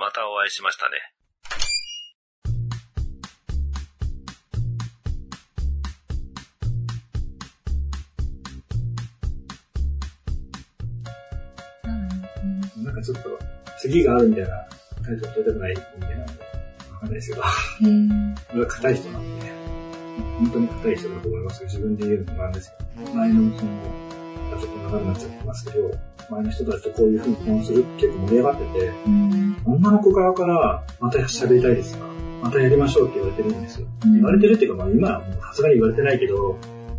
またお会いしましたね。なんかちょっと、次があるみたいなタイトル取りたくない人間なんで、わかんないですけど、俺は硬い人なんで、本当に硬い人だと思いますけど、自分で言うのもなんですけど、前のその、ちょっと長くなっちゃってますけど、前の人たちとこういう風に婚するって結構盛り上がってて、うん。女の子側から、また喋りたいですか？またやりましょうって言われてるんですよ。言われてるっていうか、まあ今はもうさすがに言われてないけど、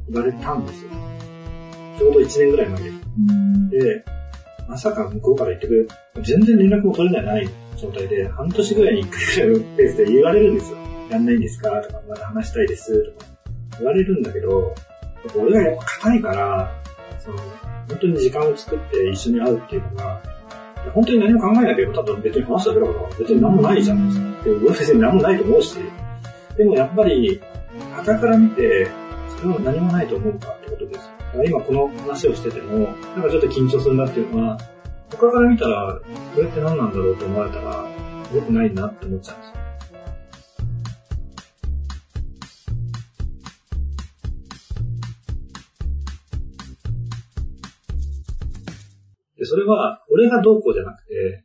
言われたんですよ。ちょうど1年ぐらい前で。うん。で、まさか向こうから言ってくれる。全然連絡も取れない状態で、半年ぐらいに1回ぐらいのペースで言われるんですよ。やんないんですか？とか、まだ話したいですとか、言われるんだけど、俺がやっぱ硬いから、その、本当に時間を作って一緒に会うっていうのが、本当に何も考えなければ、多分別に話すだけだから、別に何もないじゃないですか。で俺別に何もないと思うし、でもやっぱり、傍から見て、それは何もないと思うかってことです。今この話をしてても、なんかちょっと緊張するなっていうのは、他から見たら、これって何なんだろうと思われたら、良くないなって思っちゃうんですよ。で、それは、俺がどうこうじゃなくて、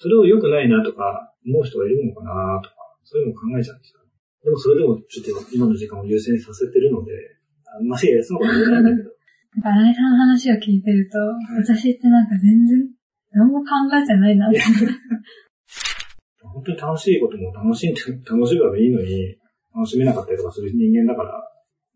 それを良くないなとか、思う人がいるのかなとか、そういうのを考えちゃうんですよ。でもそれでも、ちょっと今の時間を優先させてるので、あんまりそのことないんだけど、新井さんの話を聞いてると、私ってなんか全然、何も考えてないなって。本当に楽しいことも楽しんで、楽しめばいいのに、楽しめなかったりとかする人間だから、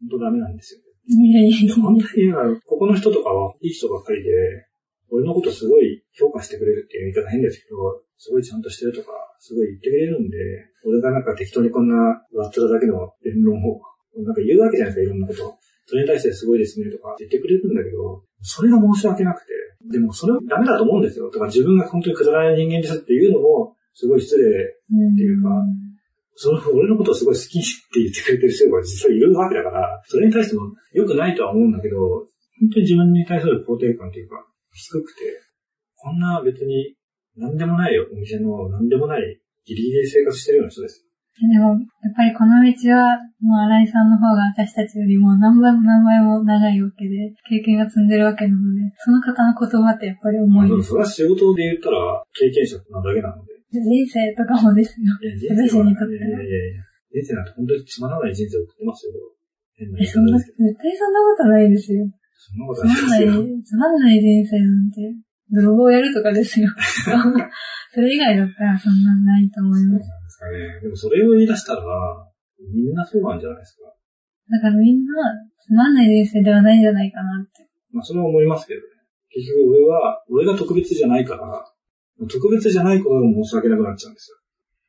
本当ダメなんですよ。いやいやいや。本当に、ここの人とかはいい人ばっかりで、俺のことすごい評価してくれるっていう言い方変ですけど、すごいちゃんとしてるとか、すごい言ってくれるんで、俺がなんか適当にこんなわっつらだけの弁論を、なんか言うわけじゃないですか、いろんなこと。それに対してすごいですねとか言ってくれるんだけど、それが申し訳なくて、でもそれはダメだと思うんですよ。だから自分が本当にくだらない人間ですっていうのも、すごい失礼っていうかその、俺のことをすごい好きって言ってくれてる人が実際いるわけだから、それに対しても良くないとは思うんだけど、本当に自分に対する肯定感というか、低くて、こんな別に何でもないよ、お店の何でもないギリギリで生活してるような人です。でも、やっぱりこの道は、もう新井さんの方が私たちよりも何倍も何倍も長いわけで、経験が積んでるわけなので、その方の言葉ってやっぱり重いです。まあそれは仕事で言ったら経験者なだけなので。人生とかもですよ。人生にとっていやいやいやいや人生なんて本当につまらない人生を送ってますよ。変なそんな。絶対そんなことないですよ。そんなことつまんないですよ。、つまんない人生なんて、泥棒やるとかですよ。それ以外だったらそんなんないと思います。そうなんですかね。でもそれを言い出したら、みんなそうなんじゃないですか。だからみんな、つまんない人生ではないんじゃないかなって。まあそれは思いますけどね。結局俺は、俺が特別じゃないから、特別じゃないことが申し訳なくなっちゃうんですよ。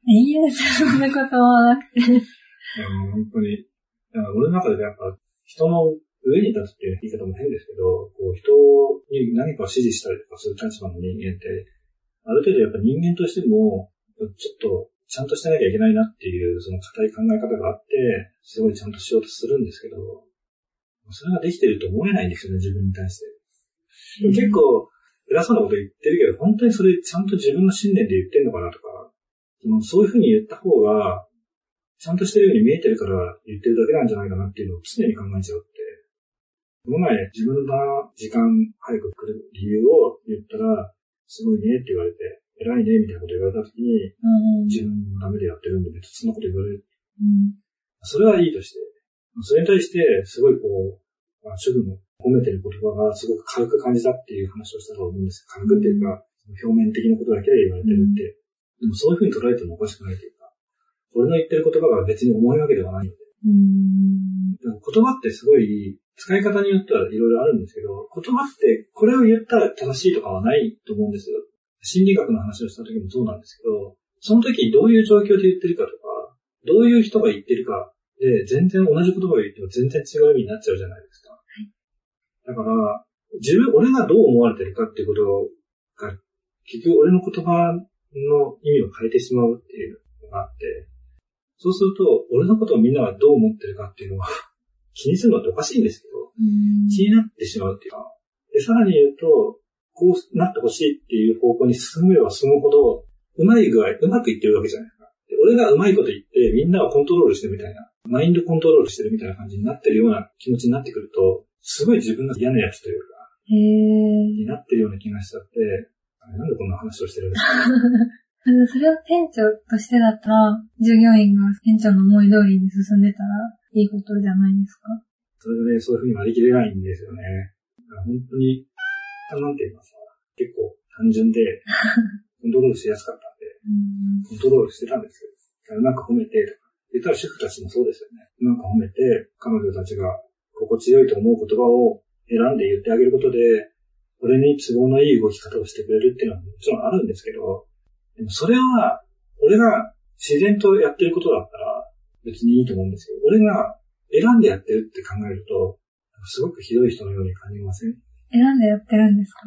いいえですよ、そんなことはなくて。本当に。俺の中でやっぱ、人の上に立つっていう言い方も変ですけど、こう人に何かを指示したりとかする立場の人間って、ある程度やっぱ人間としても、ちょっとちゃんとしてなきゃいけないなっていう、その固い考え方があって、すごいちゃんとしようとするんですけど、それができてると思えないんですよね、自分に対して。結構、偉そうなこと言ってるけど、本当にそれちゃんと自分の信念で言ってんのかなとか、そのそういうふうに言った方が、ちゃんとしてるように見えてるから言ってるだけなんじゃないかなっていうのを常に考えちゃうって。この前、自分の時間早く来る理由を言ったら、すごいねって言われて、偉いねみたいなこと言われた時に、うん自分のためでやってるんで別にそんなこと言われる。うんそれはいいとして、それに対して、すごいこう、まあ主婦の褒めてる言葉がすごく軽く感じたっていう話をしたと思うんです軽くっていうか、表面的なことだけで言われてるって。でもそういうふうに捉えてもおかしくないというか、俺の言ってる言葉が別に重いわけではないので。うん言葉ってすごい、使い方によってはいろいろあるんですけど、言葉ってこれを言ったら正しいとかはないと思うんですよ。心理学の話をした時もそうなんですけど、その時どういう状況で言ってるかとか、どういう人が言ってるかで、全然同じ言葉を言っても全然違う意味になっちゃうじゃないですか。だから、自分、俺がどう思われてるかっていうことが、結局俺の言葉の意味を変えてしまうっていうのがあって、そうすると、俺のことをみんながどう思ってるかっていうのは 気にするのっておかしいんですけど、気になってしまうっていうか、で、さらに言うと、こうなってほしいっていう方向に進めば進むほど、うまい具合、うまくいってるわけじゃないか。俺がうまいこと言って、みんなをコントロールしてるみたいな、マインドコントロールしてるみたいな感じになってるような気持ちになってくると、すごい自分が嫌なやつというか、へになってるような気がしちゃって、なんでこんな話をしてるんですかそれを店長としてだったら、従業員が店長の思い通りに進んでたらいいことじゃないですか？それでね、そういうふうに割り切れないんですよね。本当に、なんて言いますか、結構単純で、コントロールしやすかったんで、コントロールしてたんですけど、うまく褒めて、とか、言ったら主婦たちもそうですよね。うまく褒めて、彼女たちが心地よいと思う言葉を選んで言ってあげることで、俺に都合のいい動き方をしてくれるっていうのはもちろんあるんですけど、でもそれは、俺が自然とやってることだったら別にいいと思うんですけど、俺が選んでやってるって考えると、すごくひどい人のように感じません？選んでやってるんですか？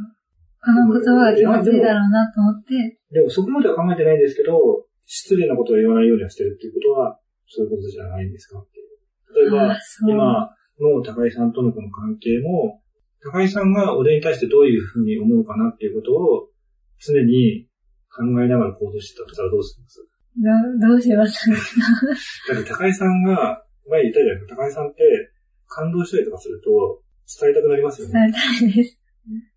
この言葉が気持ちいいだろうなと思って。でもそこまでは考えてないんですけど、失礼なことを言わないようにはしてるっていうことは、そういうことじゃないんですかっていう。例えば、今の高井さんとのこの関係も、高井さんが俺に対してどういうふうに思うかなっていうことを常に考えながら行動してたとしたらどうするんですどどうします？だって高井さんが、前言ったじゃないですか、高井さんって感動したりとかすると伝えたくなりますよね。伝えたいです。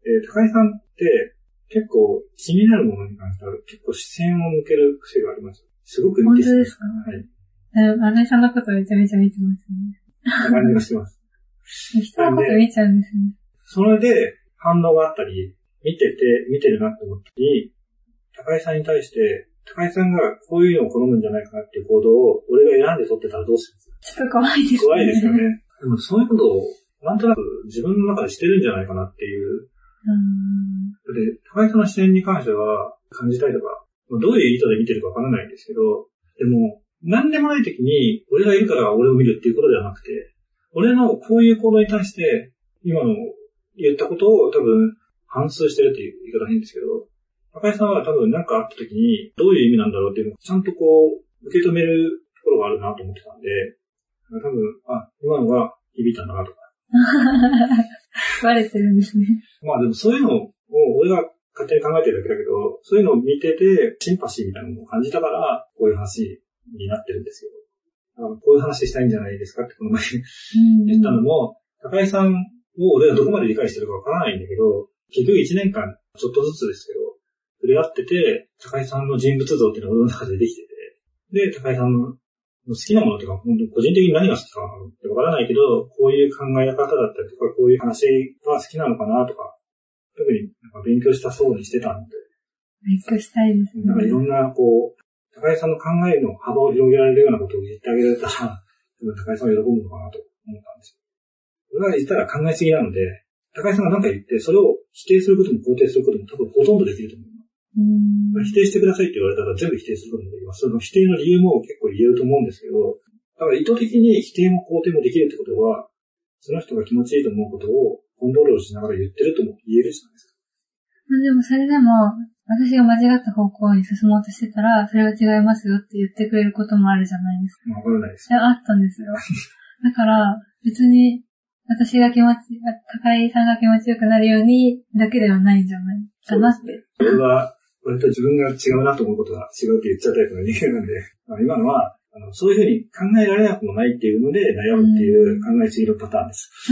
えー、高井さんって結構気になるものに関しては結構視線を向ける癖があります。すごくいいです、ね。本当ですかはい。新井さんのことめちゃめちゃ見てますね。感じがしてます。人のこと見ちゃうんですね。それで反応があったり、見てて、見てるなって思ったり、高井さんに対して、高井さんがこういうのを好むんじゃないかなっていう行動を俺が選んで取ってたらどうするんです？かちょっと怖いですね。怖いですよね。でもそういうことをなんとなく自分の中でしてるんじゃないかなっていう。うんで、高井さんの視点に関しては感じたいとか、どういう意図で見てるかわからないんですけど、でも、何でもない時に俺がいるから俺を見るっていうことではなくて、俺のこういう行動に対して、今の言ったことを多分反数してるっていう言い方変ですけど、高井さんは多分何かあった時にどういう意味なんだろうっていうのをちゃんとこう受け止めるところがあるなと思ってたんで、多分、あ、今のが響いたんだなとか。バレてるんですね。まあでもそういうのを俺が勝手に考えてるだけだけど、そういうのを見ててシンパシーみたいなのを感じたから、こういう話になってるんですけど、こういう話したいんじゃないですかってこの前言ったのも、高井さんを俺はどこまで理解してるかわからないんだけど、結局1年間ちょっとずつですけど、触れ合ってて、高井さんの人物像っていうのが俺の中でできてて、で、高井さんの好きなものとか、本当に個人的に何が好きかわからないけど、こういう考え方だったりとか、こういう話が好きなのかなとか、特になんか勉強したそうにしてたんで。勉強したいですね。なんかいろんな、こう、高井さんの考えの幅を広げられるようなことを言ってあげられたら、多分高井さんは喜ぶのかなと思ったんですよ。俺が言ったら考えすぎなので、高井さんが何か言って、それを否定することも肯定することも多分ほとんどできると思う。否定してくださいって言われたら全部否定することもできます。その否定の理由も結構言えると思うんですけど、だから意図的に否定も肯定もできるってことは、その人が気持ちいいと思うことをコントロールしながら言ってるとも言えるじゃないですか。でもそれでも、私が間違った方向に進もうとしてたら、それは違いますよって言ってくれることもあるじゃないですか。わからないです。あったんですよ。だから、別に、私が気持ち、高井さんが気持ちよくなるようにだけではないんじゃないかなって。そ、ね,、れは、割と自分が違うなと思うことが違うって言っちゃうタイプの人間なんで、まあ、今のは、あのそういうふうに考えられなくもないっていうので悩むっていう考えすぎのパターンです。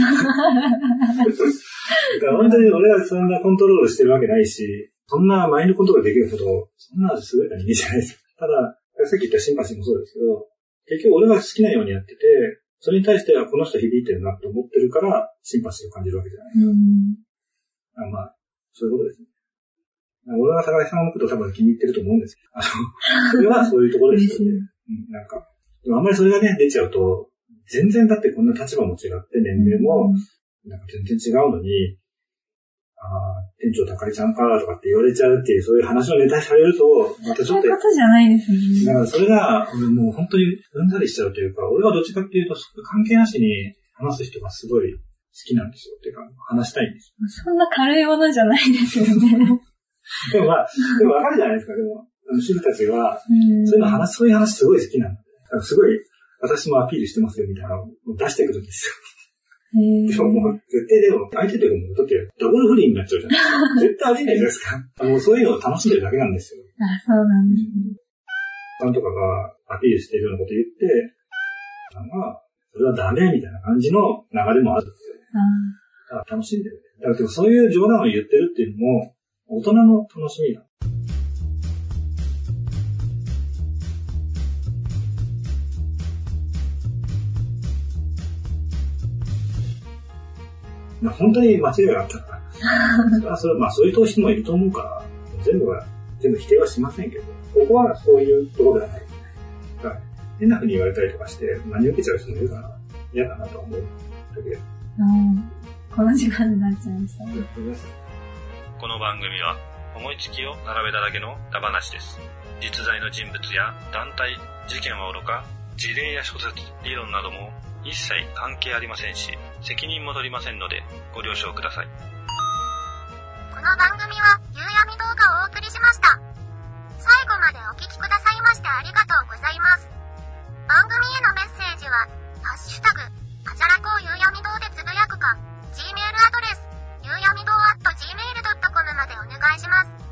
だから本当に俺はそんなコントロールしてるわけないし、そんなマインドコントロールできるほど、そんな優れた人間じゃないです。ただ、さっき言ったシンパシーもそうですけど、結局俺が好きなようにやってて、それに対してはこの人響いてるなと思ってるから、シンパシーを感じるわけじゃない。うん、あまあ、そういうことですね。俺が高井さんのことを多分気に入ってると思うんですけど、あの、それはそういうところですよね。うん、なんか、あんまりそれがね、出ちゃうと、全然だってこんな立場も違って、年齢も、なんか全然違うのに、ああ、店長高井さんかとかって言われちゃうっていう、そういう話のネタされると、またちょっと。そういうことじゃないですね。だからそれが、俺もう本当にうんざりしちゃうというか、俺はどっちかっていうと、関係なしに話す人がすごい好きなんですよ。っていうか、話したいんです。そんな軽いものじゃないですよね。でもまあ、でもわかるじゃないですか、でも。主婦たちは、そういうの話、そういう話すごい好きなんで。すごい、私もアピールしてますよ、みたいなのを出してくるんですよ。でももう、絶対でも、相手でも、だって、ダブル不倫になっちゃうじゃないですか。絶対ありえないじゃないですか。もうそういうのを楽しんでるだけなんですよ。あ、そうなんですね。さんとかがアピールしてるようなこと言って、まあ、それはダメみたいな感じの流れもあるんですよ楽しんでる。だからでもそういう冗談を言ってるっていうのも、大人の楽しみだ。まあ本当に間違いがあったら、それはまあそういう人もいると思うから、全部は、全部否定はしませんけど、ここはそういうところではない。だから変な風に言われたりとかして、真に受けちゃう人もいるから、嫌だなとは思うだけど。うんこの時間になっちゃいましたね。この番組は思いつきを並べただけのダ話です。実在の人物や団体、事件はおろか、事例や諸説、理論なども一切関係ありませんし、責任も取りませんのでご了承ください。この番組は、夕闇動画をお送りしました。最後までお聞きくださいましてありがとうございます。番組へのメッセージは、ハッシュタグ、あじゃらこ夕闇堂でつぶやくか、Gmail アドレス、夕闇堂 at gmail.com までお願いします。